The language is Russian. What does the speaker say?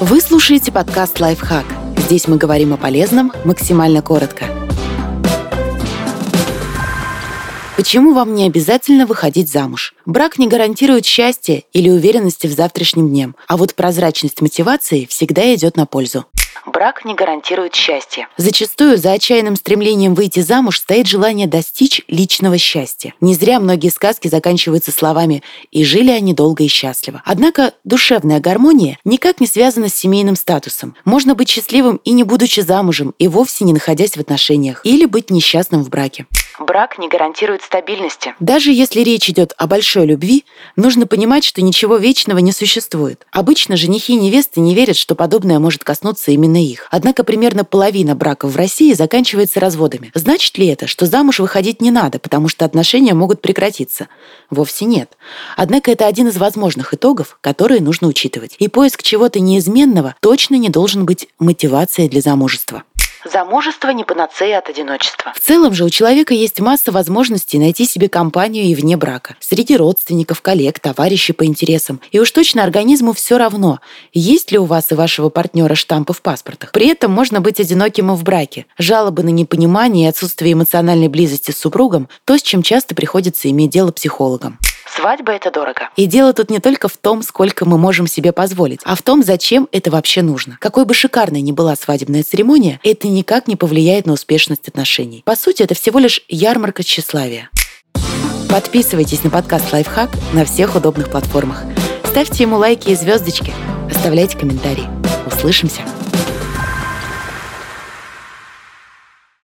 Вы слушаете подкаст «Лайфхак». Здесь мы говорим о полезном максимально коротко. Почему вам не обязательно выходить замуж? Брак не гарантирует счастья или уверенности в завтрашнем дне, а вот прозрачность мотивации всегда идет на пользу. Брак не гарантирует счастья. Зачастую за отчаянным стремлением выйти замуж стоит желание достичь личного счастья. Не зря многие сказки заканчиваются словами «и жили они долго и счастливо». Однако душевная гармония никак не связана с семейным статусом. Можно быть счастливым и не будучи замужем, и вовсе не находясь в отношениях, или быть несчастным в браке брак не гарантирует стабильности. Даже если речь идет о большой любви, нужно понимать, что ничего вечного не существует. Обычно женихи и невесты не верят, что подобное может коснуться именно их. Однако примерно половина браков в России заканчивается разводами. Значит ли это, что замуж выходить не надо, потому что отношения могут прекратиться? Вовсе нет. Однако это один из возможных итогов, которые нужно учитывать. И поиск чего-то неизменного точно не должен быть мотивацией для замужества. Замужество не панацея от одиночества. В целом же у человека есть масса возможностей найти себе компанию и вне брака. Среди родственников, коллег, товарищей по интересам. И уж точно организму все равно, есть ли у вас и вашего партнера штампы в паспортах. При этом можно быть одиноким и в браке. Жалобы на непонимание и отсутствие эмоциональной близости с супругом – то, с чем часто приходится иметь дело психологам. Свадьба – это дорого. И дело тут не только в том, сколько мы можем себе позволить, а в том, зачем это вообще нужно. Какой бы шикарной ни была свадебная церемония, это никак не повлияет на успешность отношений. По сути, это всего лишь ярмарка тщеславия. Подписывайтесь на подкаст «Лайфхак» на всех удобных платформах. Ставьте ему лайки и звездочки. Оставляйте комментарии. Услышимся!